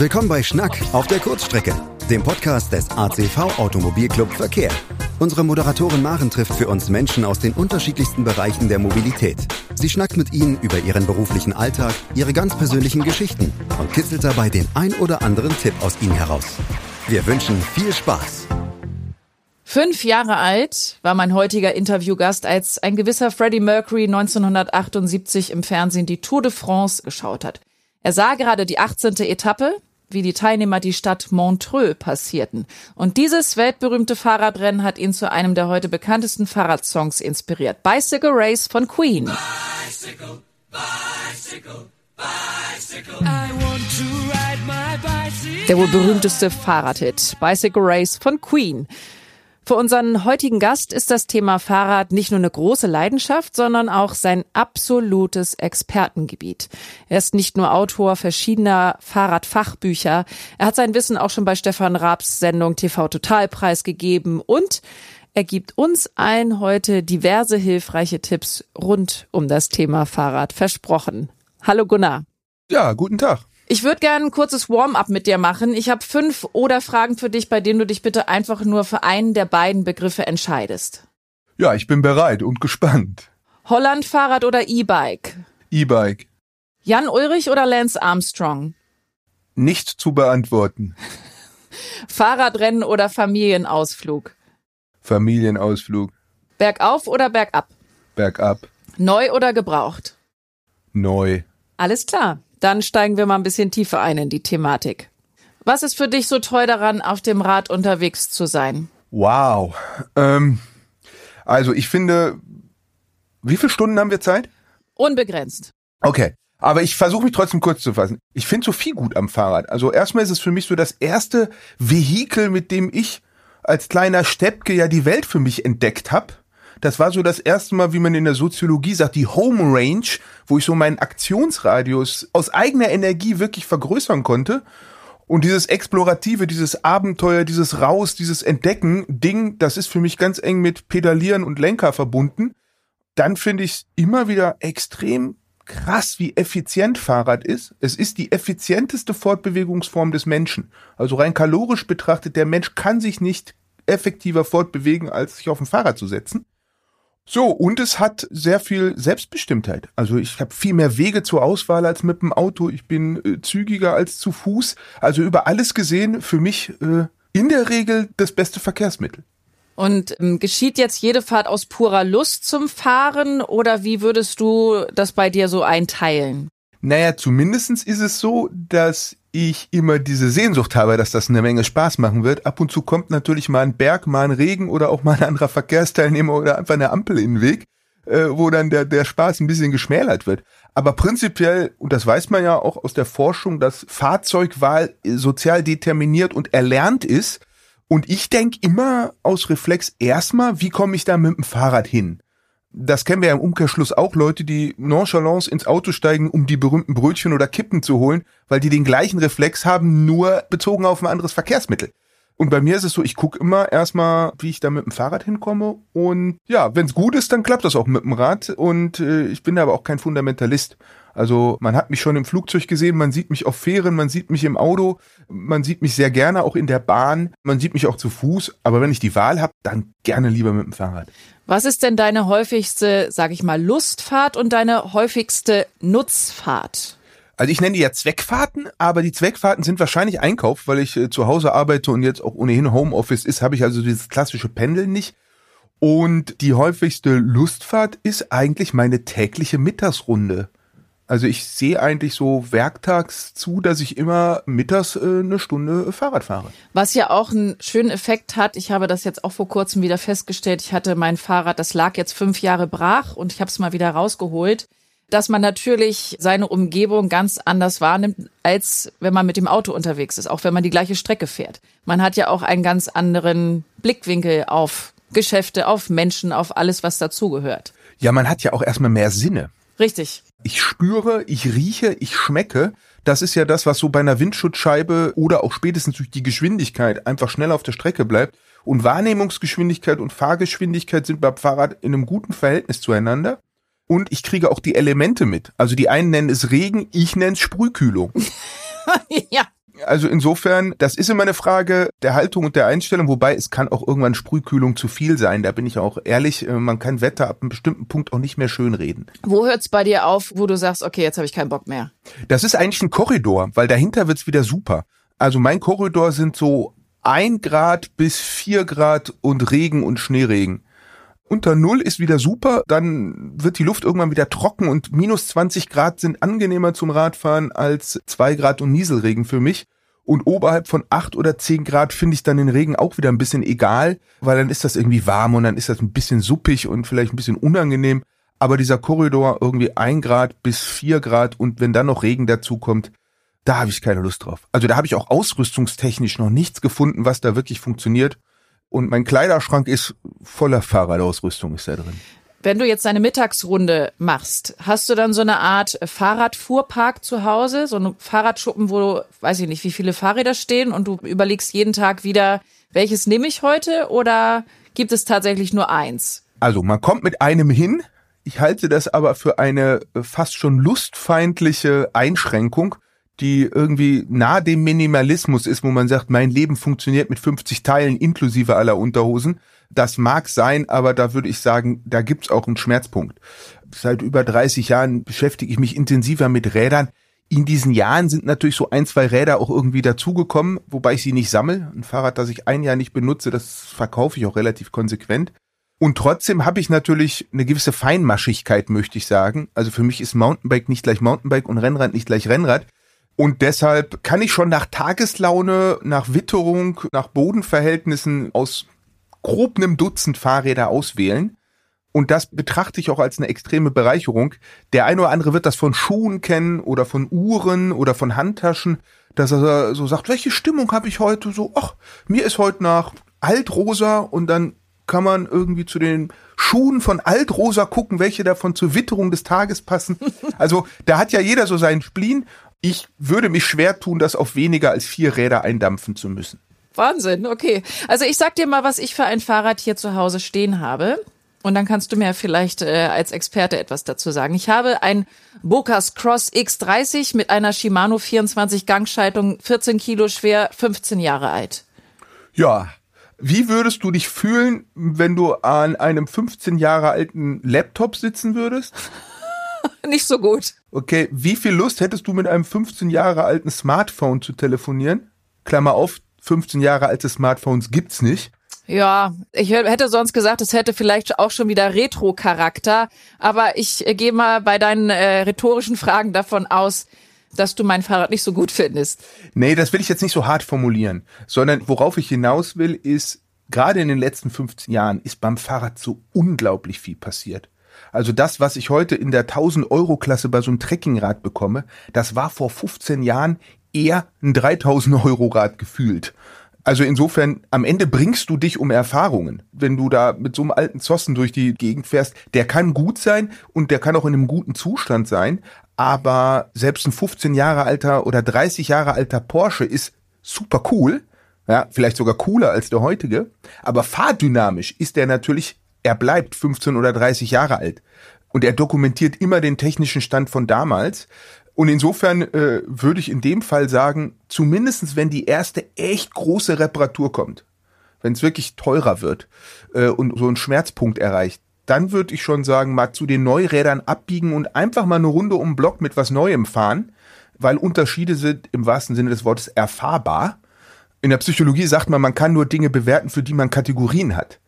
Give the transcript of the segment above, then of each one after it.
Willkommen bei Schnack auf der Kurzstrecke, dem Podcast des ACV Automobilclub Verkehr. Unsere Moderatorin Maren trifft für uns Menschen aus den unterschiedlichsten Bereichen der Mobilität. Sie schnackt mit ihnen über ihren beruflichen Alltag, ihre ganz persönlichen Geschichten und kitzelt dabei den ein oder anderen Tipp aus ihnen heraus. Wir wünschen viel Spaß. Fünf Jahre alt war mein heutiger Interviewgast, als ein gewisser Freddie Mercury 1978 im Fernsehen die Tour de France geschaut hat. Er sah gerade die 18. Etappe, wie die Teilnehmer die Stadt Montreux passierten. Und dieses weltberühmte Fahrradrennen hat ihn zu einem der heute bekanntesten Fahrradsongs inspiriert. Bicycle Race von Queen. Bicycle, bicycle, bicycle. Der wohl berühmteste Fahrradhit. Bicycle Race von Queen. Für unseren heutigen Gast ist das Thema Fahrrad nicht nur eine große Leidenschaft, sondern auch sein absolutes Expertengebiet. Er ist nicht nur Autor verschiedener Fahrradfachbücher, er hat sein Wissen auch schon bei Stefan Raabs Sendung TV Totalpreis gegeben und er gibt uns allen heute diverse hilfreiche Tipps rund um das Thema Fahrrad versprochen. Hallo Gunnar. Ja, guten Tag. Ich würde gerne ein kurzes Warm-up mit dir machen. Ich habe fünf oder Fragen für dich, bei denen du dich bitte einfach nur für einen der beiden Begriffe entscheidest. Ja, ich bin bereit und gespannt. Holland-Fahrrad oder E-Bike? E-Bike. Jan Ulrich oder Lance Armstrong? Nicht zu beantworten. Fahrradrennen oder Familienausflug? Familienausflug. Bergauf oder bergab? Bergab. Neu oder gebraucht? Neu. Alles klar. Dann steigen wir mal ein bisschen tiefer ein in die Thematik. Was ist für dich so toll daran, auf dem Rad unterwegs zu sein? Wow. Ähm, also ich finde, wie viele Stunden haben wir Zeit? Unbegrenzt. Okay. Aber ich versuche mich trotzdem kurz zu fassen. Ich finde so viel gut am Fahrrad. Also erstmal ist es für mich so das erste Vehikel, mit dem ich als kleiner Steppke ja die Welt für mich entdeckt habe. Das war so das erste Mal, wie man in der Soziologie sagt, die Home Range, wo ich so meinen Aktionsradius aus eigener Energie wirklich vergrößern konnte. Und dieses Explorative, dieses Abenteuer, dieses Raus, dieses Entdecken Ding, das ist für mich ganz eng mit Pedalieren und Lenker verbunden. Dann finde ich es immer wieder extrem krass, wie effizient Fahrrad ist. Es ist die effizienteste Fortbewegungsform des Menschen. Also rein kalorisch betrachtet, der Mensch kann sich nicht effektiver fortbewegen, als sich auf ein Fahrrad zu setzen. So, und es hat sehr viel Selbstbestimmtheit. Also ich habe viel mehr Wege zur Auswahl als mit dem Auto. Ich bin äh, zügiger als zu Fuß. Also über alles gesehen für mich äh, in der Regel das beste Verkehrsmittel. Und ähm, geschieht jetzt jede Fahrt aus purer Lust zum Fahren oder wie würdest du das bei dir so einteilen? Naja, zumindestens ist es so, dass ich immer diese Sehnsucht habe, dass das eine Menge Spaß machen wird. Ab und zu kommt natürlich mal ein Berg, mal ein Regen oder auch mal ein anderer Verkehrsteilnehmer oder einfach eine Ampel in den Weg, äh, wo dann der, der Spaß ein bisschen geschmälert wird. Aber prinzipiell, und das weiß man ja auch aus der Forschung, dass Fahrzeugwahl sozial determiniert und erlernt ist. Und ich denke immer aus Reflex erstmal, wie komme ich da mit dem Fahrrad hin? Das kennen wir ja im Umkehrschluss auch Leute, die nonchalance ins Auto steigen, um die berühmten Brötchen oder Kippen zu holen, weil die den gleichen Reflex haben, nur bezogen auf ein anderes Verkehrsmittel. Und bei mir ist es so, ich gucke immer erstmal, wie ich da mit dem Fahrrad hinkomme. Und ja, wenn es gut ist, dann klappt das auch mit dem Rad. Und äh, ich bin aber auch kein Fundamentalist. Also man hat mich schon im Flugzeug gesehen, man sieht mich auf Fähren, man sieht mich im Auto, man sieht mich sehr gerne auch in der Bahn, man sieht mich auch zu Fuß. Aber wenn ich die Wahl habe, dann gerne lieber mit dem Fahrrad. Was ist denn deine häufigste, sag ich mal, Lustfahrt und deine häufigste Nutzfahrt? Also ich nenne die ja Zweckfahrten, aber die Zweckfahrten sind wahrscheinlich Einkauf, weil ich äh, zu Hause arbeite und jetzt auch ohnehin Homeoffice ist, habe ich also dieses klassische Pendeln nicht. Und die häufigste Lustfahrt ist eigentlich meine tägliche Mittagsrunde. Also ich sehe eigentlich so werktags zu, dass ich immer mittags äh, eine Stunde Fahrrad fahre. Was ja auch einen schönen Effekt hat, ich habe das jetzt auch vor kurzem wieder festgestellt, ich hatte mein Fahrrad, das lag jetzt fünf Jahre brach und ich habe es mal wieder rausgeholt, dass man natürlich seine Umgebung ganz anders wahrnimmt, als wenn man mit dem Auto unterwegs ist, auch wenn man die gleiche Strecke fährt. Man hat ja auch einen ganz anderen Blickwinkel auf Geschäfte, auf Menschen, auf alles, was dazugehört. Ja, man hat ja auch erstmal mehr Sinne. Richtig. Ich spüre, ich rieche, ich schmecke. Das ist ja das, was so bei einer Windschutzscheibe oder auch spätestens durch die Geschwindigkeit einfach schnell auf der Strecke bleibt. Und Wahrnehmungsgeschwindigkeit und Fahrgeschwindigkeit sind beim Fahrrad in einem guten Verhältnis zueinander. Und ich kriege auch die Elemente mit. Also die einen nennen es Regen, ich nenne es Sprühkühlung. ja. Also insofern, das ist immer eine Frage der Haltung und der Einstellung, wobei es kann auch irgendwann Sprühkühlung zu viel sein. Da bin ich auch ehrlich, äh, man kann Wetter ab einem bestimmten Punkt auch nicht mehr schön reden. Wo hört's bei dir auf, wo du sagst, okay, jetzt habe ich keinen Bock mehr? Das ist eigentlich ein Korridor, weil dahinter wird's wieder super. Also mein Korridor sind so ein Grad bis vier Grad und Regen und Schneeregen. Unter Null ist wieder super, dann wird die Luft irgendwann wieder trocken und minus 20 Grad sind angenehmer zum Radfahren als zwei Grad und Nieselregen für mich. Und oberhalb von acht oder zehn Grad finde ich dann den Regen auch wieder ein bisschen egal, weil dann ist das irgendwie warm und dann ist das ein bisschen suppig und vielleicht ein bisschen unangenehm. Aber dieser Korridor irgendwie ein Grad bis vier Grad und wenn dann noch Regen dazu kommt, da habe ich keine Lust drauf. Also da habe ich auch ausrüstungstechnisch noch nichts gefunden, was da wirklich funktioniert. Und mein Kleiderschrank ist voller Fahrradausrüstung ist da drin. Wenn du jetzt deine Mittagsrunde machst, hast du dann so eine Art Fahrradfuhrpark zu Hause, so einen Fahrradschuppen, wo, weiß ich nicht, wie viele Fahrräder stehen und du überlegst jeden Tag wieder, welches nehme ich heute oder gibt es tatsächlich nur eins? Also man kommt mit einem hin. Ich halte das aber für eine fast schon lustfeindliche Einschränkung, die irgendwie nah dem Minimalismus ist, wo man sagt, mein Leben funktioniert mit 50 Teilen inklusive aller Unterhosen. Das mag sein, aber da würde ich sagen, da gibt's auch einen Schmerzpunkt. Seit über 30 Jahren beschäftige ich mich intensiver mit Rädern. In diesen Jahren sind natürlich so ein, zwei Räder auch irgendwie dazugekommen, wobei ich sie nicht sammle. Ein Fahrrad, das ich ein Jahr nicht benutze, das verkaufe ich auch relativ konsequent. Und trotzdem habe ich natürlich eine gewisse Feinmaschigkeit, möchte ich sagen. Also für mich ist Mountainbike nicht gleich Mountainbike und Rennrad nicht gleich Rennrad. Und deshalb kann ich schon nach Tageslaune, nach Witterung, nach Bodenverhältnissen aus grob einem Dutzend Fahrräder auswählen. Und das betrachte ich auch als eine extreme Bereicherung. Der eine oder andere wird das von Schuhen kennen oder von Uhren oder von Handtaschen, dass er so sagt, welche Stimmung habe ich heute? So, ach, mir ist heute nach Altrosa und dann kann man irgendwie zu den Schuhen von Altrosa gucken, welche davon zur Witterung des Tages passen. Also da hat ja jeder so seinen Spleen ich würde mich schwer tun, das auf weniger als vier Räder eindampfen zu müssen. Wahnsinn, okay. Also ich sag dir mal, was ich für ein Fahrrad hier zu Hause stehen habe. Und dann kannst du mir vielleicht äh, als Experte etwas dazu sagen. Ich habe ein Bocas Cross X30 mit einer Shimano 24 Gangschaltung, 14 Kilo schwer, 15 Jahre alt. Ja, wie würdest du dich fühlen, wenn du an einem 15 Jahre alten Laptop sitzen würdest? Nicht so gut. Okay, wie viel Lust hättest du mit einem 15 Jahre alten Smartphone zu telefonieren? Klammer auf, 15 Jahre alte Smartphones gibt's nicht. Ja, ich hätte sonst gesagt, es hätte vielleicht auch schon wieder Retro-Charakter, aber ich äh, gehe mal bei deinen äh, rhetorischen Fragen davon aus, dass du mein Fahrrad nicht so gut findest. Nee, das will ich jetzt nicht so hart formulieren, sondern worauf ich hinaus will, ist, gerade in den letzten 15 Jahren ist beim Fahrrad so unglaublich viel passiert. Also das, was ich heute in der 1000 Euro Klasse bei so einem Trekkingrad bekomme, das war vor 15 Jahren eher ein 3000 Euro Rad gefühlt. Also insofern, am Ende bringst du dich um Erfahrungen. Wenn du da mit so einem alten Zossen durch die Gegend fährst, der kann gut sein und der kann auch in einem guten Zustand sein. Aber selbst ein 15 Jahre alter oder 30 Jahre alter Porsche ist super cool. Ja, vielleicht sogar cooler als der heutige. Aber fahrdynamisch ist der natürlich er bleibt 15 oder 30 Jahre alt. Und er dokumentiert immer den technischen Stand von damals. Und insofern äh, würde ich in dem Fall sagen, zumindestens wenn die erste echt große Reparatur kommt, wenn es wirklich teurer wird äh, und so ein Schmerzpunkt erreicht, dann würde ich schon sagen, mal zu den Neurädern abbiegen und einfach mal eine Runde um den Block mit was Neuem fahren, weil Unterschiede sind im wahrsten Sinne des Wortes erfahrbar. In der Psychologie sagt man, man kann nur Dinge bewerten, für die man Kategorien hat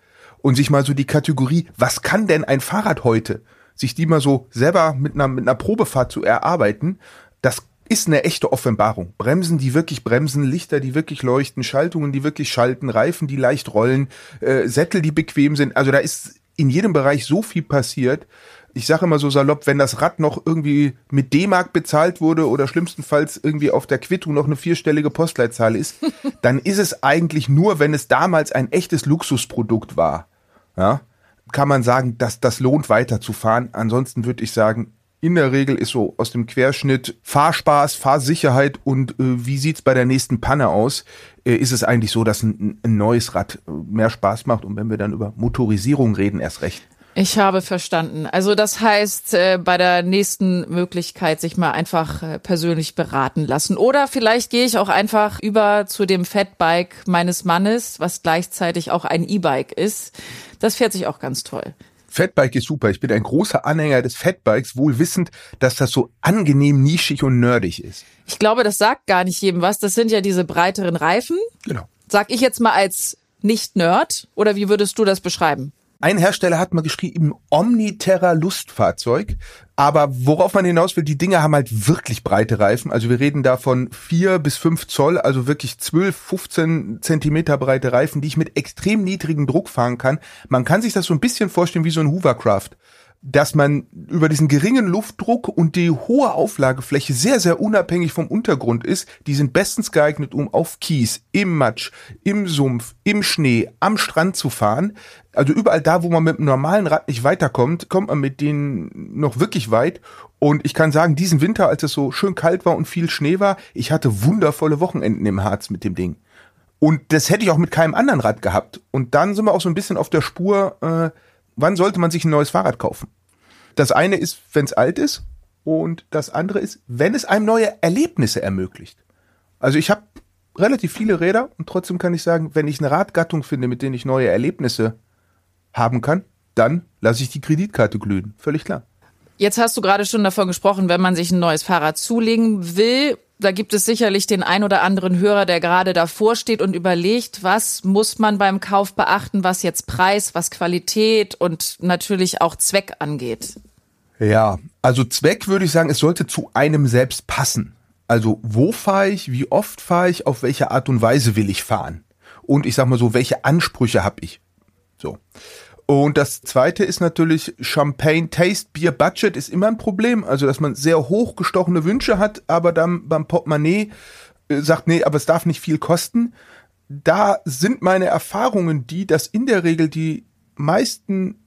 und sich mal so die Kategorie, was kann denn ein Fahrrad heute, sich die mal so selber mit einer, mit einer Probefahrt zu erarbeiten, das ist eine echte Offenbarung. Bremsen, die wirklich bremsen, Lichter, die wirklich leuchten, Schaltungen, die wirklich schalten, Reifen, die leicht rollen, äh, Sättel, die bequem sind. Also da ist in jedem Bereich so viel passiert. Ich sage immer so salopp, wenn das Rad noch irgendwie mit D-Mark bezahlt wurde oder schlimmstenfalls irgendwie auf der Quittung noch eine vierstellige Postleitzahl ist, dann ist es eigentlich nur, wenn es damals ein echtes Luxusprodukt war ja, kann man sagen, dass das lohnt weiterzufahren. Ansonsten würde ich sagen, in der Regel ist so aus dem Querschnitt Fahrspaß, Fahrsicherheit und äh, wie sieht's bei der nächsten Panne aus, äh, ist es eigentlich so, dass ein, ein neues Rad äh, mehr Spaß macht und wenn wir dann über Motorisierung reden, erst recht. Ich habe verstanden. Also das heißt, äh, bei der nächsten Möglichkeit sich mal einfach äh, persönlich beraten lassen. Oder vielleicht gehe ich auch einfach über zu dem Fatbike meines Mannes, was gleichzeitig auch ein E-Bike ist. Das fährt sich auch ganz toll. Fatbike ist super. Ich bin ein großer Anhänger des Fatbikes, wohl wissend, dass das so angenehm nischig und nerdig ist. Ich glaube, das sagt gar nicht jedem was. Das sind ja diese breiteren Reifen. Genau. Sag ich jetzt mal als Nicht-Nerd oder wie würdest du das beschreiben? Ein Hersteller hat mal geschrieben, Omniterra Lustfahrzeug. Aber worauf man hinaus will, die Dinger haben halt wirklich breite Reifen. Also wir reden da von vier bis fünf Zoll, also wirklich zwölf, 15 Zentimeter breite Reifen, die ich mit extrem niedrigem Druck fahren kann. Man kann sich das so ein bisschen vorstellen wie so ein Hovercraft dass man über diesen geringen Luftdruck und die hohe Auflagefläche sehr, sehr unabhängig vom Untergrund ist. Die sind bestens geeignet, um auf Kies, im Matsch, im Sumpf, im Schnee, am Strand zu fahren. Also überall da, wo man mit einem normalen Rad nicht weiterkommt, kommt man mit denen noch wirklich weit. Und ich kann sagen, diesen Winter, als es so schön kalt war und viel Schnee war, ich hatte wundervolle Wochenenden im Harz mit dem Ding. Und das hätte ich auch mit keinem anderen Rad gehabt. Und dann sind wir auch so ein bisschen auf der Spur, äh, wann sollte man sich ein neues Fahrrad kaufen? Das eine ist, wenn es alt ist und das andere ist, wenn es einem neue Erlebnisse ermöglicht. Also ich habe relativ viele Räder und trotzdem kann ich sagen, wenn ich eine Radgattung finde, mit denen ich neue Erlebnisse haben kann, dann lasse ich die Kreditkarte glühen. Völlig klar. Jetzt hast du gerade schon davon gesprochen, wenn man sich ein neues Fahrrad zulegen will, da gibt es sicherlich den ein oder anderen Hörer, der gerade davor steht und überlegt, was muss man beim Kauf beachten, was jetzt Preis, was Qualität und natürlich auch Zweck angeht. Ja, also Zweck würde ich sagen, es sollte zu einem selbst passen. Also wo fahre ich, wie oft fahre ich, auf welche Art und Weise will ich fahren? Und ich sag mal so, welche Ansprüche habe ich? So. Und das zweite ist natürlich Champagne Taste Beer Budget ist immer ein Problem. Also, dass man sehr hochgestochene Wünsche hat, aber dann beim Portemonnaie äh, sagt, nee, aber es darf nicht viel kosten. Da sind meine Erfahrungen die, dass in der Regel die meisten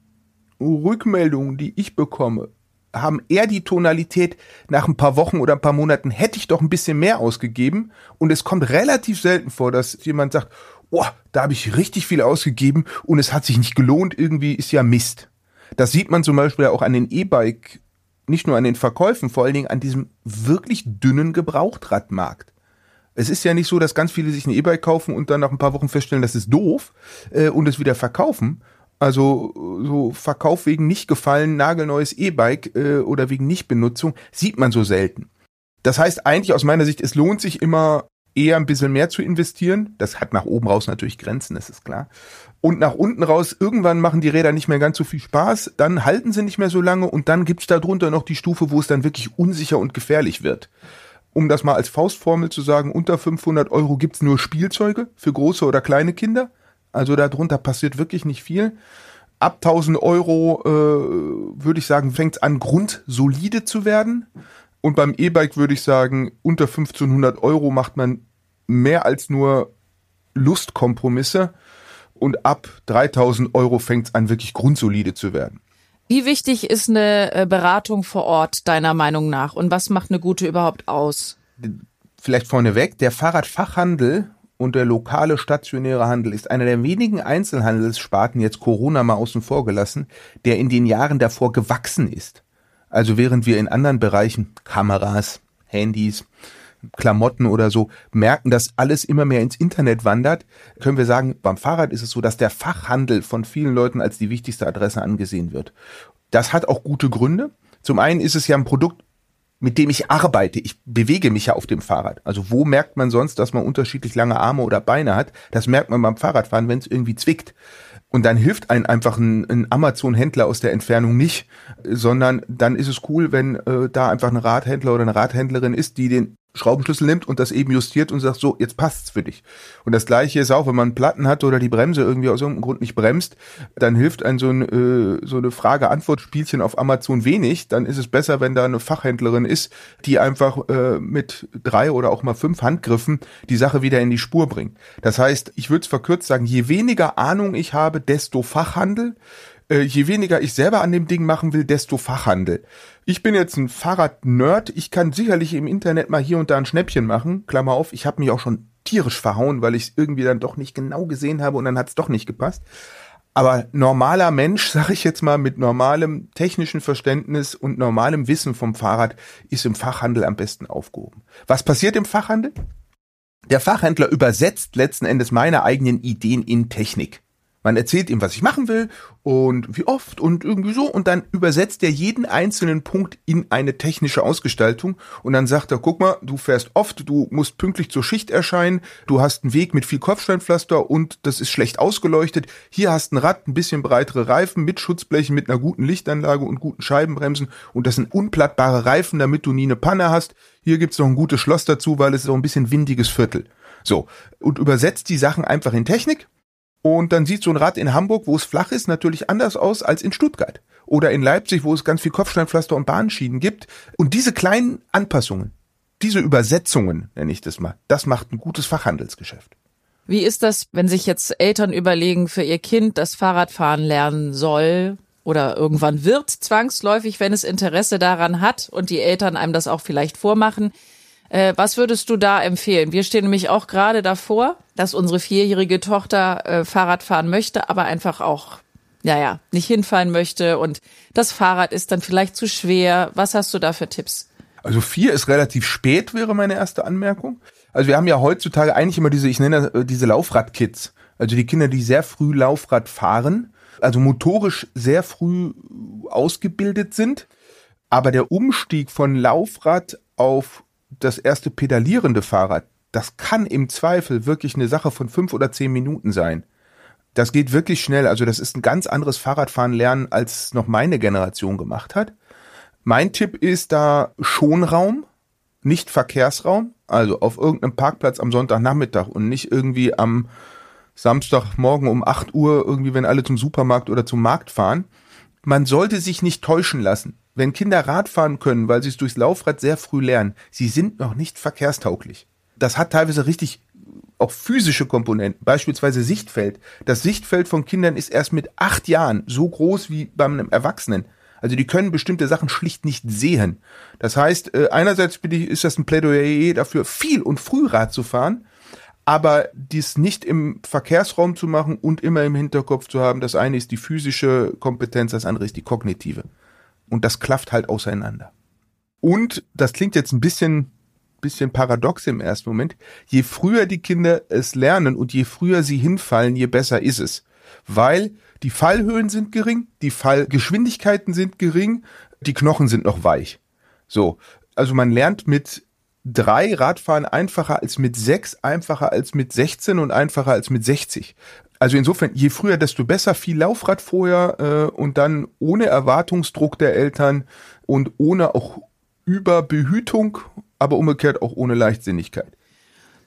Rückmeldungen, die ich bekomme, haben eher die Tonalität nach ein paar Wochen oder ein paar Monaten hätte ich doch ein bisschen mehr ausgegeben und es kommt relativ selten vor, dass jemand sagt, oh, da habe ich richtig viel ausgegeben und es hat sich nicht gelohnt, irgendwie ist ja Mist. Das sieht man zum Beispiel auch an den E-Bike, nicht nur an den Verkäufen, vor allen Dingen an diesem wirklich dünnen Gebrauchtradmarkt. Es ist ja nicht so, dass ganz viele sich ein E-Bike kaufen und dann nach ein paar Wochen feststellen, das ist doof äh, und es wieder verkaufen. Also so Verkauf wegen nicht gefallen, nagelneues E-Bike äh, oder wegen Nichtbenutzung sieht man so selten. Das heißt eigentlich aus meiner Sicht, es lohnt sich immer eher ein bisschen mehr zu investieren. Das hat nach oben raus natürlich Grenzen, das ist klar. Und nach unten raus, irgendwann machen die Räder nicht mehr ganz so viel Spaß, dann halten sie nicht mehr so lange und dann gibt's da drunter noch die Stufe, wo es dann wirklich unsicher und gefährlich wird. Um das mal als Faustformel zu sagen, unter 500 Euro gibt's nur Spielzeuge für große oder kleine Kinder. Also darunter passiert wirklich nicht viel. Ab 1000 Euro äh, würde ich sagen, fängt's an, grundsolide zu werden. Und beim E-Bike würde ich sagen, unter 1500 Euro macht man mehr als nur Lustkompromisse. Und ab 3000 Euro fängt es an, wirklich grundsolide zu werden. Wie wichtig ist eine äh, Beratung vor Ort deiner Meinung nach? Und was macht eine gute überhaupt aus? Vielleicht vorneweg, der Fahrradfachhandel und der lokale stationäre Handel ist einer der wenigen Einzelhandelssparten, jetzt Corona mal außen vor gelassen, der in den Jahren davor gewachsen ist. Also während wir in anderen Bereichen, Kameras, Handys, Klamotten oder so, merken, dass alles immer mehr ins Internet wandert, können wir sagen, beim Fahrrad ist es so, dass der Fachhandel von vielen Leuten als die wichtigste Adresse angesehen wird. Das hat auch gute Gründe. Zum einen ist es ja ein Produkt, mit dem ich arbeite. Ich bewege mich ja auf dem Fahrrad. Also wo merkt man sonst, dass man unterschiedlich lange Arme oder Beine hat? Das merkt man beim Fahrradfahren, wenn es irgendwie zwickt. Und dann hilft ein einfach ein, ein Amazon-Händler aus der Entfernung nicht, sondern dann ist es cool, wenn äh, da einfach ein Radhändler oder eine Radhändlerin ist, die den Schraubenschlüssel nimmt und das eben justiert und sagt, so, jetzt passt's für dich. Und das gleiche ist auch, wenn man Platten hat oder die Bremse irgendwie aus irgendeinem Grund nicht bremst, dann hilft ein so, ein, äh, so eine Frage-Antwort-Spielchen auf Amazon wenig. Dann ist es besser, wenn da eine Fachhändlerin ist, die einfach äh, mit drei oder auch mal fünf Handgriffen die Sache wieder in die Spur bringt. Das heißt, ich würde es verkürzt sagen, je weniger Ahnung ich habe, desto Fachhandel äh, je weniger ich selber an dem Ding machen will, desto Fachhandel. Ich bin jetzt ein Fahrrad-Nerd. Ich kann sicherlich im Internet mal hier und da ein Schnäppchen machen. Klammer auf, ich habe mich auch schon tierisch verhauen, weil ich es irgendwie dann doch nicht genau gesehen habe und dann hat es doch nicht gepasst. Aber normaler Mensch, sag ich jetzt mal, mit normalem technischen Verständnis und normalem Wissen vom Fahrrad ist im Fachhandel am besten aufgehoben. Was passiert im Fachhandel? Der Fachhändler übersetzt letzten Endes meine eigenen Ideen in Technik. Man erzählt ihm, was ich machen will und wie oft und irgendwie so und dann übersetzt er jeden einzelnen Punkt in eine technische Ausgestaltung und dann sagt er, guck mal, du fährst oft, du musst pünktlich zur Schicht erscheinen, du hast einen Weg mit viel Kopfsteinpflaster und das ist schlecht ausgeleuchtet. Hier hast ein Rad, ein bisschen breitere Reifen mit Schutzblechen, mit einer guten Lichtanlage und guten Scheibenbremsen und das sind unplattbare Reifen, damit du nie eine Panne hast. Hier gibt's noch ein gutes Schloss dazu, weil es ist auch ein bisschen windiges Viertel. So, und übersetzt die Sachen einfach in Technik und dann sieht so ein Rad in Hamburg, wo es flach ist, natürlich anders aus als in Stuttgart. Oder in Leipzig, wo es ganz viel Kopfsteinpflaster und Bahnschienen gibt. Und diese kleinen Anpassungen, diese Übersetzungen, nenne ich das mal, das macht ein gutes Fachhandelsgeschäft. Wie ist das, wenn sich jetzt Eltern überlegen, für ihr Kind das Fahrradfahren lernen soll oder irgendwann wird, zwangsläufig, wenn es Interesse daran hat und die Eltern einem das auch vielleicht vormachen? Äh, was würdest du da empfehlen? Wir stehen nämlich auch gerade davor, dass unsere vierjährige Tochter äh, Fahrrad fahren möchte, aber einfach auch, naja, nicht hinfallen möchte und das Fahrrad ist dann vielleicht zu schwer. Was hast du da für Tipps? Also vier ist relativ spät, wäre meine erste Anmerkung. Also wir haben ja heutzutage eigentlich immer diese, ich nenne das, äh, diese Laufradkids. Also die Kinder, die sehr früh Laufrad fahren, also motorisch sehr früh ausgebildet sind. Aber der Umstieg von Laufrad auf das erste pedalierende Fahrrad, das kann im Zweifel wirklich eine Sache von fünf oder zehn Minuten sein. Das geht wirklich schnell. Also das ist ein ganz anderes Fahrradfahren lernen, als noch meine Generation gemacht hat. Mein Tipp ist da Schonraum, nicht Verkehrsraum. Also auf irgendeinem Parkplatz am Sonntagnachmittag und nicht irgendwie am Samstagmorgen um 8 Uhr, irgendwie, wenn alle zum Supermarkt oder zum Markt fahren. Man sollte sich nicht täuschen lassen. Wenn Kinder Rad fahren können, weil sie es durchs Laufrad sehr früh lernen, sie sind noch nicht verkehrstauglich. Das hat teilweise richtig auch physische Komponenten, beispielsweise Sichtfeld. Das Sichtfeld von Kindern ist erst mit acht Jahren so groß wie beim Erwachsenen. Also die können bestimmte Sachen schlicht nicht sehen. Das heißt, äh, einerseits ist das ein Plädoyer dafür, viel und früh Rad zu fahren, aber dies nicht im Verkehrsraum zu machen und immer im Hinterkopf zu haben, das eine ist die physische Kompetenz, das andere ist die kognitive. Und das klafft halt auseinander. Und das klingt jetzt ein bisschen, bisschen paradox im ersten Moment. Je früher die Kinder es lernen und je früher sie hinfallen, je besser ist es. Weil die Fallhöhen sind gering, die Fallgeschwindigkeiten sind gering, die Knochen sind noch weich. So. Also man lernt mit drei Radfahren einfacher als mit sechs, einfacher als mit 16 und einfacher als mit 60. Also insofern, je früher, desto besser, viel Laufrad vorher äh, und dann ohne Erwartungsdruck der Eltern und ohne auch Überbehütung, aber umgekehrt auch ohne Leichtsinnigkeit.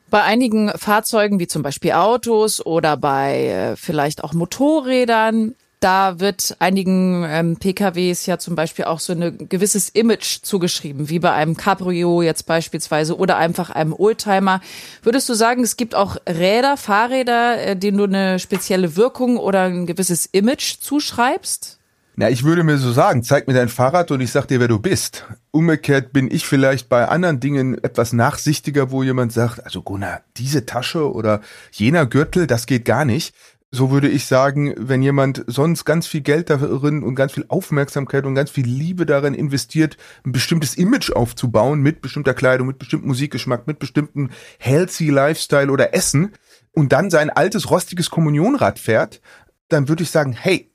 Bei einigen Fahrzeugen, wie zum Beispiel Autos oder bei äh, vielleicht auch Motorrädern, da wird einigen ähm, PKWs ja zum Beispiel auch so ein gewisses Image zugeschrieben, wie bei einem Cabrio jetzt beispielsweise oder einfach einem Oldtimer. Würdest du sagen, es gibt auch Räder, Fahrräder, äh, denen du eine spezielle Wirkung oder ein gewisses Image zuschreibst? Na, ich würde mir so sagen, zeig mir dein Fahrrad und ich sag dir, wer du bist. Umgekehrt bin ich vielleicht bei anderen Dingen etwas nachsichtiger, wo jemand sagt, also Gunnar, diese Tasche oder jener Gürtel, das geht gar nicht so würde ich sagen, wenn jemand sonst ganz viel Geld darin und ganz viel Aufmerksamkeit und ganz viel Liebe darin investiert, ein bestimmtes Image aufzubauen mit bestimmter Kleidung, mit bestimmtem Musikgeschmack, mit bestimmtem healthy Lifestyle oder Essen und dann sein altes rostiges Kommunionrad fährt, dann würde ich sagen, hey,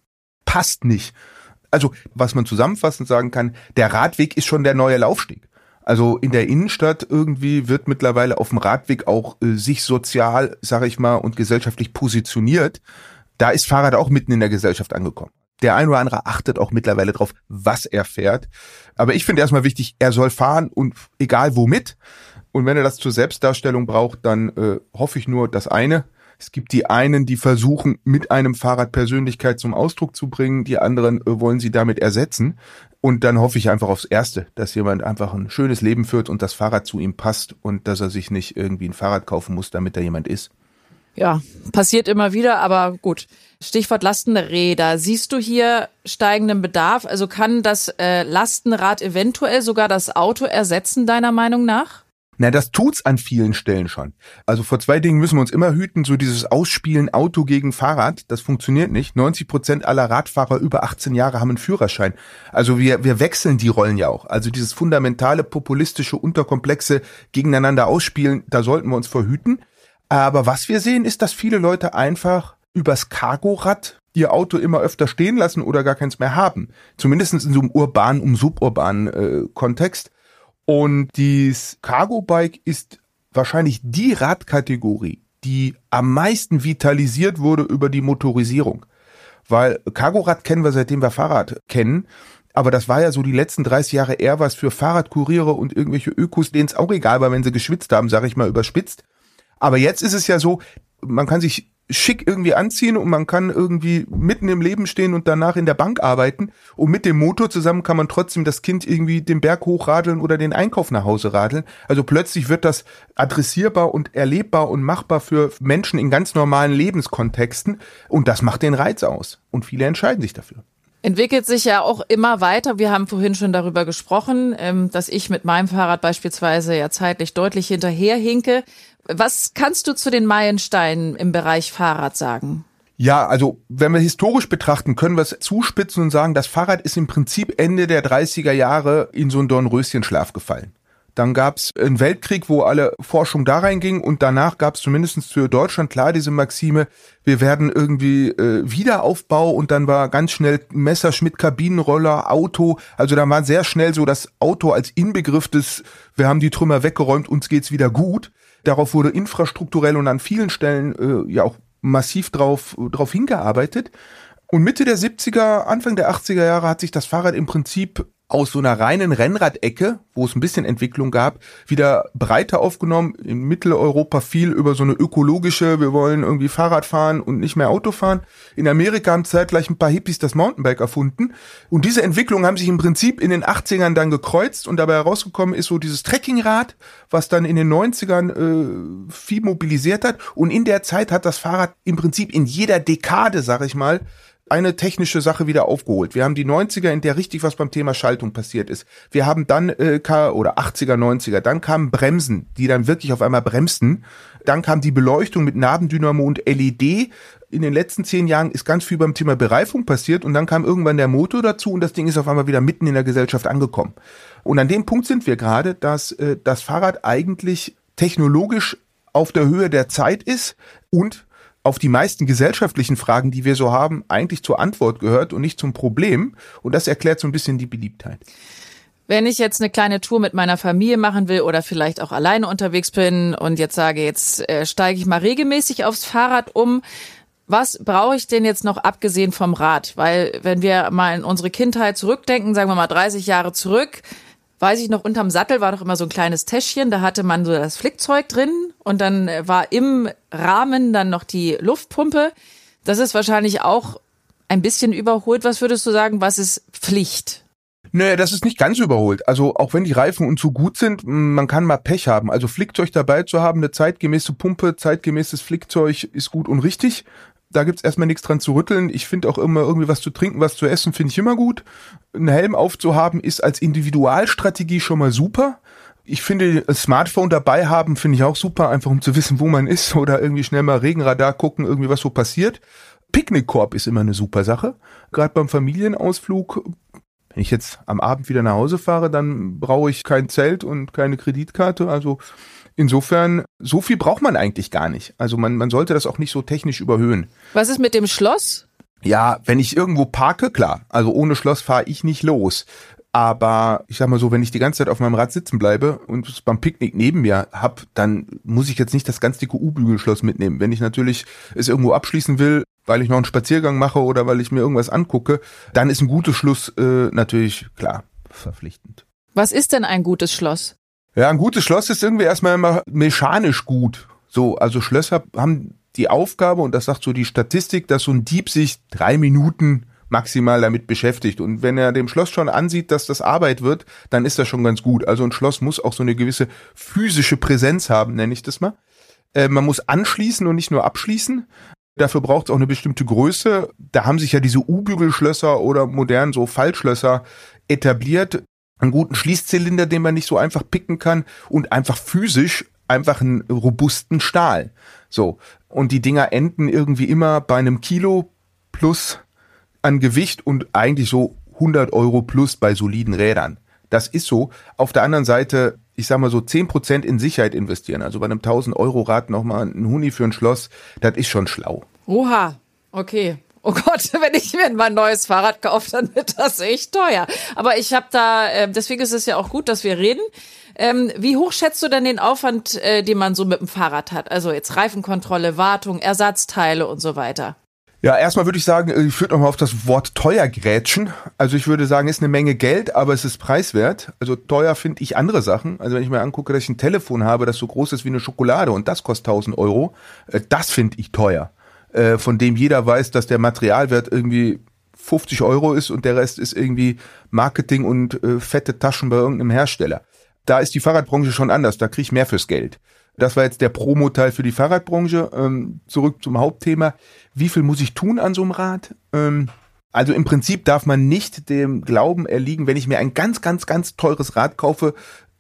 passt nicht. Also, was man zusammenfassend sagen kann, der Radweg ist schon der neue Laufsteg. Also in der Innenstadt irgendwie wird mittlerweile auf dem Radweg auch äh, sich sozial, sage ich mal, und gesellschaftlich positioniert. Da ist Fahrrad auch mitten in der Gesellschaft angekommen. Der ein oder andere achtet auch mittlerweile drauf, was er fährt. Aber ich finde erstmal wichtig, er soll fahren und egal womit. Und wenn er das zur Selbstdarstellung braucht, dann äh, hoffe ich nur das eine, es gibt die einen, die versuchen, mit einem Fahrrad Persönlichkeit zum Ausdruck zu bringen, die anderen äh, wollen sie damit ersetzen. Und dann hoffe ich einfach aufs Erste, dass jemand einfach ein schönes Leben führt und das Fahrrad zu ihm passt und dass er sich nicht irgendwie ein Fahrrad kaufen muss, damit da jemand ist. Ja, passiert immer wieder, aber gut. Stichwort Lastenräder. Siehst du hier steigenden Bedarf? Also kann das äh, Lastenrad eventuell sogar das Auto ersetzen, deiner Meinung nach? Na, das tut's an vielen Stellen schon. Also vor zwei Dingen müssen wir uns immer hüten, so dieses Ausspielen Auto gegen Fahrrad, das funktioniert nicht. 90 Prozent aller Radfahrer über 18 Jahre haben einen Führerschein. Also wir, wir wechseln die Rollen ja auch. Also dieses fundamentale, populistische, unterkomplexe gegeneinander ausspielen, da sollten wir uns verhüten. Aber was wir sehen, ist, dass viele Leute einfach übers Cargorad ihr Auto immer öfter stehen lassen oder gar keins mehr haben. Zumindest in so einem urbanen, um suburbanen äh, Kontext. Und dies Cargo Bike ist wahrscheinlich die Radkategorie, die am meisten vitalisiert wurde über die Motorisierung. Weil Cargorad kennen wir seitdem wir Fahrrad kennen. Aber das war ja so die letzten 30 Jahre eher was für Fahrradkuriere und irgendwelche Ökos, denen es auch egal war, wenn sie geschwitzt haben, sage ich mal überspitzt. Aber jetzt ist es ja so, man kann sich schick irgendwie anziehen und man kann irgendwie mitten im Leben stehen und danach in der Bank arbeiten. Und mit dem Motor zusammen kann man trotzdem das Kind irgendwie den Berg hochradeln oder den Einkauf nach Hause radeln. Also plötzlich wird das adressierbar und erlebbar und machbar für Menschen in ganz normalen Lebenskontexten. Und das macht den Reiz aus. Und viele entscheiden sich dafür. Entwickelt sich ja auch immer weiter. Wir haben vorhin schon darüber gesprochen, ähm, dass ich mit meinem Fahrrad beispielsweise ja zeitlich deutlich hinterherhinke. Was kannst du zu den Meilensteinen im Bereich Fahrrad sagen? Ja, also wenn wir historisch betrachten, können wir es zuspitzen und sagen, das Fahrrad ist im Prinzip Ende der 30er Jahre in so einen Dornröschenschlaf gefallen. Dann gab es einen Weltkrieg, wo alle Forschung da reinging und danach gab es zumindest für Deutschland klar diese Maxime, wir werden irgendwie äh, Wiederaufbau und dann war ganz schnell Messerschmitt, Kabinenroller, Auto. Also da war sehr schnell so das Auto als Inbegriff des, wir haben die Trümmer weggeräumt, uns geht's wieder gut. Darauf wurde infrastrukturell und an vielen Stellen äh, ja auch massiv drauf, drauf hingearbeitet. Und Mitte der 70er, Anfang der 80er Jahre hat sich das Fahrrad im Prinzip aus so einer reinen Rennradecke, wo es ein bisschen Entwicklung gab, wieder breiter aufgenommen. In Mitteleuropa viel über so eine ökologische, wir wollen irgendwie Fahrrad fahren und nicht mehr Auto fahren. In Amerika haben zeitgleich ein paar Hippies das Mountainbike erfunden. Und diese Entwicklungen haben sich im Prinzip in den 80ern dann gekreuzt und dabei herausgekommen ist so dieses Trekkingrad, was dann in den 90ern äh, viel mobilisiert hat. Und in der Zeit hat das Fahrrad im Prinzip in jeder Dekade, sag ich mal, eine technische Sache wieder aufgeholt. Wir haben die 90er, in der richtig was beim Thema Schaltung passiert ist. Wir haben dann äh, oder 80er, 90er, dann kamen Bremsen, die dann wirklich auf einmal bremsten. Dann kam die Beleuchtung mit Nabendynamo und LED. In den letzten zehn Jahren ist ganz viel beim Thema Bereifung passiert und dann kam irgendwann der Motor dazu und das Ding ist auf einmal wieder mitten in der Gesellschaft angekommen. Und an dem Punkt sind wir gerade, dass äh, das Fahrrad eigentlich technologisch auf der Höhe der Zeit ist und auf die meisten gesellschaftlichen Fragen, die wir so haben, eigentlich zur Antwort gehört und nicht zum Problem. Und das erklärt so ein bisschen die Beliebtheit. Wenn ich jetzt eine kleine Tour mit meiner Familie machen will oder vielleicht auch alleine unterwegs bin und jetzt sage, jetzt äh, steige ich mal regelmäßig aufs Fahrrad um, was brauche ich denn jetzt noch abgesehen vom Rad? Weil wenn wir mal in unsere Kindheit zurückdenken, sagen wir mal 30 Jahre zurück, weiß ich noch, unterm Sattel war doch immer so ein kleines Täschchen, da hatte man so das Flickzeug drin und dann äh, war im Rahmen dann noch die Luftpumpe. Das ist wahrscheinlich auch ein bisschen überholt. Was würdest du sagen, was ist Pflicht? Naja, das ist nicht ganz überholt. Also auch wenn die Reifen und so gut sind, man kann mal Pech haben. Also Flickzeug dabei zu haben, eine zeitgemäße Pumpe, zeitgemäßes Flickzeug ist gut und richtig da gibt's erstmal nichts dran zu rütteln. Ich finde auch immer irgendwie was zu trinken, was zu essen, finde ich immer gut. Ein Helm aufzuhaben ist als Individualstrategie schon mal super. Ich finde, ein Smartphone dabei haben, finde ich auch super, einfach um zu wissen, wo man ist oder irgendwie schnell mal Regenradar gucken, irgendwie was so passiert. Picknickkorb ist immer eine super Sache. Gerade beim Familienausflug, wenn ich jetzt am Abend wieder nach Hause fahre, dann brauche ich kein Zelt und keine Kreditkarte. Also Insofern, so viel braucht man eigentlich gar nicht. Also man, man sollte das auch nicht so technisch überhöhen. Was ist mit dem Schloss? Ja, wenn ich irgendwo parke, klar. Also ohne Schloss fahre ich nicht los. Aber ich sag mal so, wenn ich die ganze Zeit auf meinem Rad sitzen bleibe und es beim Picknick neben mir hab, dann muss ich jetzt nicht das ganz dicke U-Bügelschloss mitnehmen. Wenn ich natürlich es irgendwo abschließen will, weil ich noch einen Spaziergang mache oder weil ich mir irgendwas angucke, dann ist ein gutes Schluss äh, natürlich klar verpflichtend. Was ist denn ein gutes Schloss? Ja, ein gutes Schloss ist irgendwie erstmal immer mechanisch gut. So, also Schlösser haben die Aufgabe, und das sagt so die Statistik, dass so ein Dieb sich drei Minuten maximal damit beschäftigt. Und wenn er dem Schloss schon ansieht, dass das Arbeit wird, dann ist das schon ganz gut. Also ein Schloss muss auch so eine gewisse physische Präsenz haben, nenne ich das mal. Äh, man muss anschließen und nicht nur abschließen. Dafür braucht es auch eine bestimmte Größe. Da haben sich ja diese U-Bügelschlösser oder modern so Fallschlösser etabliert. Einen guten Schließzylinder, den man nicht so einfach picken kann und einfach physisch einfach einen robusten Stahl. So. Und die Dinger enden irgendwie immer bei einem Kilo plus an Gewicht und eigentlich so 100 Euro plus bei soliden Rädern. Das ist so. Auf der anderen Seite, ich sag mal so 10% in Sicherheit investieren. Also bei einem 1000 Euro Rad nochmal ein Huni für ein Schloss, das ist schon schlau. Oha, okay. Oh Gott, wenn ich mir mal ein neues Fahrrad kaufe, dann wird das echt teuer. Aber ich habe da, äh, deswegen ist es ja auch gut, dass wir reden. Ähm, wie hoch schätzt du denn den Aufwand, äh, den man so mit dem Fahrrad hat? Also jetzt Reifenkontrolle, Wartung, Ersatzteile und so weiter. Ja, erstmal würde ich sagen, äh, ich würde nochmal auf das Wort teuer grätschen. Also ich würde sagen, ist eine Menge Geld, aber es ist preiswert. Also teuer finde ich andere Sachen. Also wenn ich mir angucke, dass ich ein Telefon habe, das so groß ist wie eine Schokolade und das kostet 1000 Euro, äh, das finde ich teuer. Äh, von dem jeder weiß, dass der Materialwert irgendwie 50 Euro ist und der Rest ist irgendwie Marketing und fette Taschen bei irgendeinem Hersteller. Da ist die Fahrradbranche schon anders, da kriege ich mehr fürs Geld. Das war jetzt der Promo-Teil für die Fahrradbranche. Ähm, zurück zum Hauptthema. Wie viel muss ich tun an so einem Rad? Ähm, also im Prinzip darf man nicht dem Glauben erliegen, wenn ich mir ein ganz, ganz, ganz teures Rad kaufe,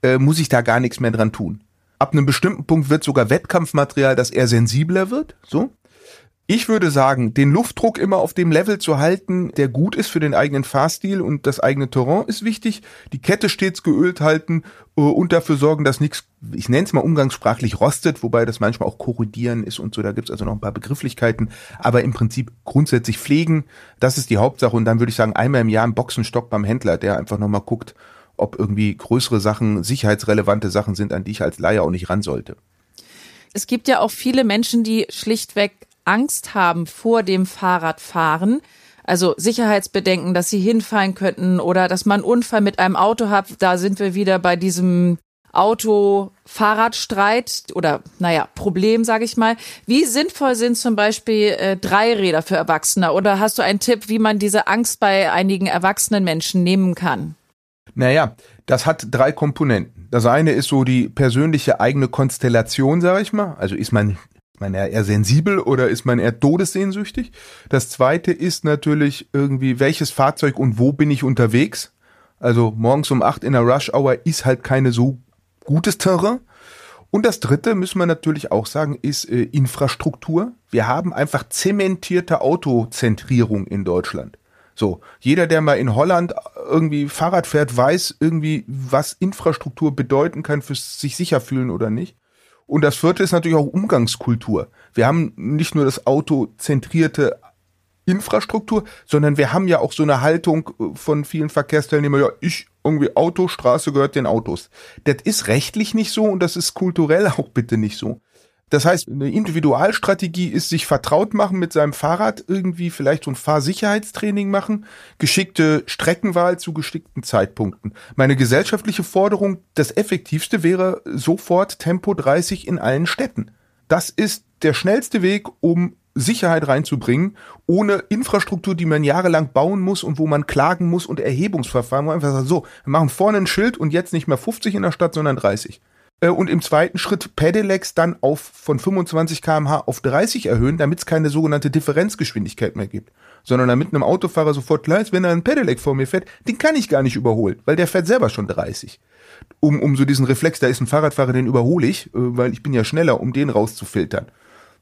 äh, muss ich da gar nichts mehr dran tun. Ab einem bestimmten Punkt wird sogar Wettkampfmaterial, das eher sensibler wird. So. Ich würde sagen, den Luftdruck immer auf dem Level zu halten, der gut ist für den eigenen Fahrstil und das eigene Terrain ist wichtig. Die Kette stets geölt halten äh, und dafür sorgen, dass nichts, ich nenne es mal umgangssprachlich, rostet, wobei das manchmal auch korrodieren ist und so. Da gibt's also noch ein paar Begrifflichkeiten. Aber im Prinzip grundsätzlich pflegen, das ist die Hauptsache. Und dann würde ich sagen, einmal im Jahr ein Boxenstock beim Händler, der einfach nochmal guckt, ob irgendwie größere Sachen, sicherheitsrelevante Sachen sind, an die ich als Laie auch nicht ran sollte. Es gibt ja auch viele Menschen, die schlichtweg Angst haben vor dem Fahrradfahren. Also Sicherheitsbedenken, dass sie hinfallen könnten oder dass man einen Unfall mit einem Auto hat. Da sind wir wieder bei diesem Auto-Fahrradstreit oder naja, Problem, sage ich mal. Wie sinnvoll sind zum Beispiel äh, Dreiräder für Erwachsene? Oder hast du einen Tipp, wie man diese Angst bei einigen erwachsenen Menschen nehmen kann? Naja, das hat drei Komponenten. Das eine ist so die persönliche eigene Konstellation, sage ich mal. Also ist man man eher, eher sensibel oder ist man eher todessehnsüchtig? Das zweite ist natürlich irgendwie, welches Fahrzeug und wo bin ich unterwegs? Also morgens um acht in der Rush Hour ist halt keine so gutes Terrain. Und das dritte, müssen wir natürlich auch sagen, ist äh, Infrastruktur. Wir haben einfach zementierte Autozentrierung in Deutschland. So, jeder, der mal in Holland irgendwie Fahrrad fährt, weiß irgendwie, was Infrastruktur bedeuten kann, fürs sich sicher fühlen oder nicht. Und das vierte ist natürlich auch Umgangskultur. Wir haben nicht nur das autozentrierte Infrastruktur, sondern wir haben ja auch so eine Haltung äh, von vielen Verkehrsteilnehmern, ja, ich irgendwie Auto, Straße gehört den Autos. Das ist rechtlich nicht so und das ist kulturell auch bitte nicht so. Das heißt, eine Individualstrategie ist sich vertraut machen mit seinem Fahrrad, irgendwie vielleicht so ein Fahrsicherheitstraining machen, geschickte Streckenwahl zu geschickten Zeitpunkten. Meine gesellschaftliche Forderung, das effektivste wäre sofort Tempo 30 in allen Städten. Das ist der schnellste Weg, um Sicherheit reinzubringen, ohne Infrastruktur, die man jahrelang bauen muss und wo man klagen muss und Erhebungsverfahren, wo man einfach sagt, so, wir machen vorne ein Schild und jetzt nicht mehr 50 in der Stadt, sondern 30. Äh, und im zweiten Schritt Pedelecs dann auf von 25 kmh auf 30 erhöhen, damit es keine sogenannte Differenzgeschwindigkeit mehr gibt. Sondern damit einem Autofahrer sofort klar ist, wenn er ein Pedelec vor mir fährt, den kann ich gar nicht überholen, weil der fährt selber schon 30. Um, um so diesen Reflex, da ist ein Fahrradfahrer, den überhole ich, äh, weil ich bin ja schneller, um den rauszufiltern.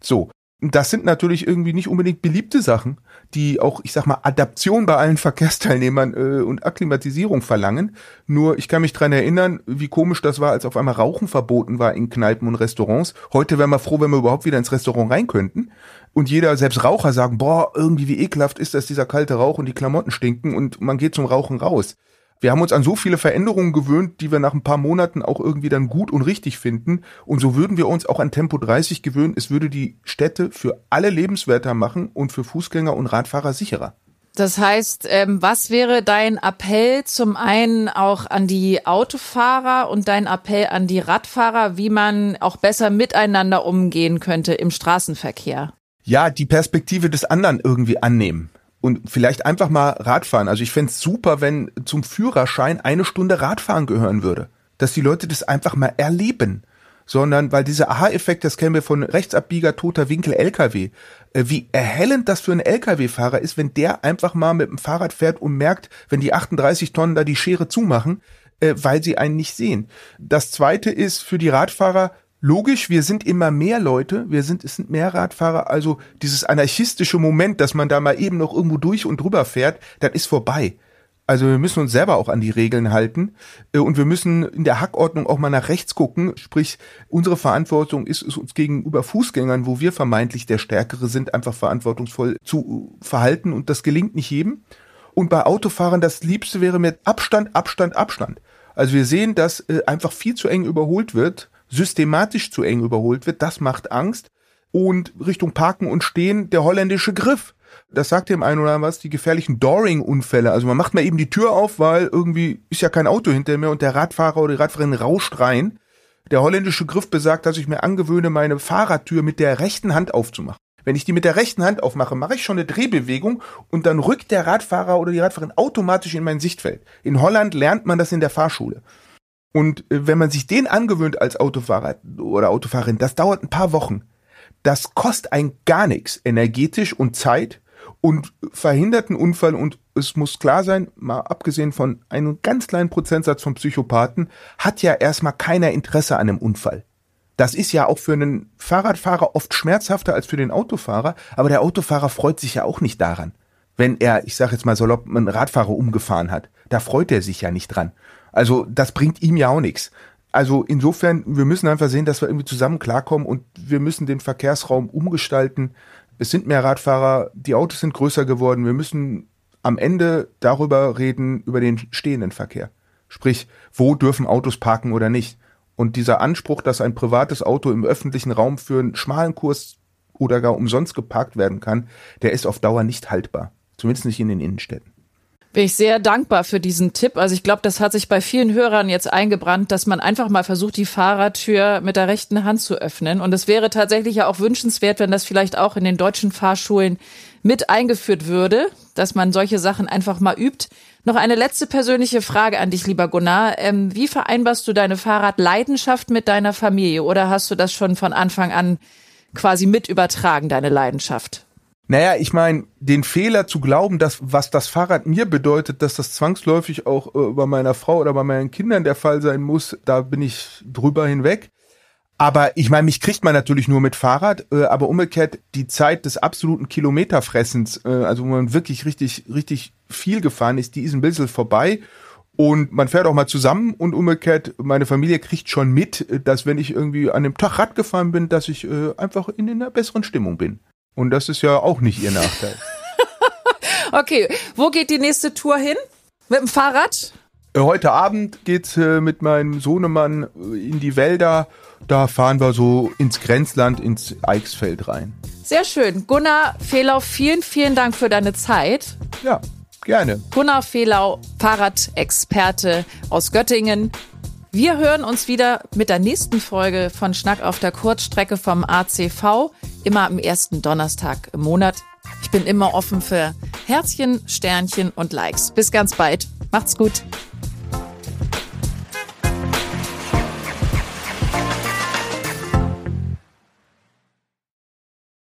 So. Das sind natürlich irgendwie nicht unbedingt beliebte Sachen, die auch, ich sag mal, Adaption bei allen Verkehrsteilnehmern äh, und Akklimatisierung verlangen. Nur ich kann mich dran erinnern, wie komisch das war, als auf einmal Rauchen verboten war in Kneipen und Restaurants. Heute wären wir froh, wenn wir überhaupt wieder ins Restaurant rein könnten. Und jeder, selbst Raucher, sagen, boah, irgendwie wie ekelhaft ist das, dieser kalte Rauch und die Klamotten stinken und man geht zum Rauchen raus wir haben uns an so viele Veränderungen gewöhnt, die wir nach ein paar Monaten auch irgendwie dann gut und richtig finden. Und so würden wir uns auch an Tempo 30 gewöhnen. Es würde die Städte für alle lebenswerter machen und für Fußgänger und Radfahrer sicherer. Das heißt, ähm, was wäre dein Appell zum einen auch an die Autofahrer und dein Appell an die Radfahrer, wie man auch besser miteinander umgehen könnte im Straßenverkehr? Ja, die Perspektive des anderen irgendwie annehmen und vielleicht einfach mal Radfahren. Also ich fände super, wenn zum Führerschein eine Stunde Radfahren gehören würde. Dass die Leute das einfach mal erleben. Sondern, weil dieser Aha-Effekt, das kennen wir von Rechtsabbieger, toter Winkel, LKW. Äh, wie erhellend das für einen LKW-Fahrer ist, wenn der einfach mal mit dem Fahrrad fährt und merkt, wenn die 38 Tonnen da die Schere zumachen, äh, weil sie einen nicht sehen. Das zweite ist für die Radfahrer, Logisch, wir sind immer mehr Leute, wir sind, es sind mehr Radfahrer, also dieses anarchistische Moment, dass man da mal eben noch irgendwo durch und drüber fährt, das ist vorbei. Also wir müssen uns selber auch an die Regeln halten äh, und wir müssen in der Hackordnung auch mal nach rechts gucken. Sprich, unsere Verantwortung ist es uns gegenüber Fußgängern, wo wir vermeintlich der Stärkere sind, einfach verantwortungsvoll zu verhalten und das gelingt nicht jedem. Und bei Autofahrern das Liebste wäre mir Abstand, Abstand, Abstand. Also wir sehen, dass äh, einfach viel zu eng überholt wird systematisch zu eng überholt wird, das macht Angst. Und Richtung Parken und Stehen der holländische Griff. Das sagt dem einen oder anderen was, die gefährlichen Doring-Unfälle. Also man macht mal eben die Tür auf, weil irgendwie ist ja kein Auto hinter mir und der Radfahrer oder die Radfahrerin rauscht rein. Der holländische Griff besagt, dass ich mir angewöhne, meine Fahrradtür mit der rechten Hand aufzumachen. Wenn ich die mit der rechten Hand aufmache, mache ich schon eine Drehbewegung und dann rückt der Radfahrer oder die Radfahrerin automatisch in mein Sichtfeld. In Holland lernt man das in der Fahrschule. Und äh, wenn man sich den angewöhnt als Autofahrer oder Autofahrerin, das dauert ein paar Wochen. Das kostet ein gar nichts, energetisch und Zeit und verhindert einen Unfall und es muss klar sein, mal abgesehen von einem ganz kleinen Prozentsatz von Psychopathen, hat ja erstmal keiner Interesse an einem Unfall. Das ist ja auch für einen Fahrradfahrer oft schmerzhafter als für den Autofahrer, aber der Autofahrer freut sich ja auch nicht daran. Wenn er, ich sage jetzt mal salopp, einen Radfahrer umgefahren hat, da freut er sich ja nicht dran. Also das bringt ihm ja auch nichts. Also insofern, wir müssen einfach sehen, dass wir irgendwie zusammen klarkommen und wir müssen den Verkehrsraum umgestalten. Es sind mehr Radfahrer, die Autos sind größer geworden. Wir müssen am Ende darüber reden, über den stehenden Verkehr. Sprich, wo dürfen Autos parken oder nicht. Und dieser Anspruch, dass ein privates Auto im öffentlichen Raum für einen schmalen Kurs oder gar umsonst geparkt werden kann, der ist auf Dauer nicht haltbar. Zumindest nicht in den Innenstädten bin ich sehr dankbar für diesen Tipp. Also ich glaube, das hat sich bei vielen Hörern jetzt eingebrannt, dass man einfach mal versucht, die Fahrradtür mit der rechten Hand zu öffnen. Und es wäre tatsächlich ja auch wünschenswert, wenn das vielleicht auch in den deutschen Fahrschulen mit eingeführt würde, dass man solche Sachen einfach mal übt. Noch eine letzte persönliche Frage an dich, lieber Gunnar. Ähm, wie vereinbarst du deine Fahrradleidenschaft mit deiner Familie? Oder hast du das schon von Anfang an quasi mit übertragen, deine Leidenschaft? Naja, ich meine, den Fehler zu glauben, dass was das Fahrrad mir bedeutet, dass das zwangsläufig auch äh, bei meiner Frau oder bei meinen Kindern der Fall sein muss, da bin ich drüber hinweg. Aber ich meine, mich kriegt man natürlich nur mit Fahrrad, äh, aber umgekehrt die Zeit des absoluten Kilometerfressens, äh, also wo man wirklich richtig, richtig viel gefahren ist, die ist ein bisschen vorbei. Und man fährt auch mal zusammen und umgekehrt, meine Familie kriegt schon mit, dass wenn ich irgendwie an dem Tag Rad gefahren bin, dass ich äh, einfach in einer besseren Stimmung bin. Und das ist ja auch nicht ihr Nachteil. okay, wo geht die nächste Tour hin? Mit dem Fahrrad? Äh, heute Abend geht's äh, mit meinem Sohnemann äh, in die Wälder. Da fahren wir so ins Grenzland, ins Eichsfeld rein. Sehr schön. Gunnar Fehlau, vielen, vielen Dank für deine Zeit. Ja, gerne. Gunnar Fehlau, Fahrradexperte aus Göttingen. Wir hören uns wieder mit der nächsten Folge von Schnack auf der Kurzstrecke vom ACV, immer am ersten Donnerstag im Monat. Ich bin immer offen für Herzchen, Sternchen und Likes. Bis ganz bald. Macht's gut.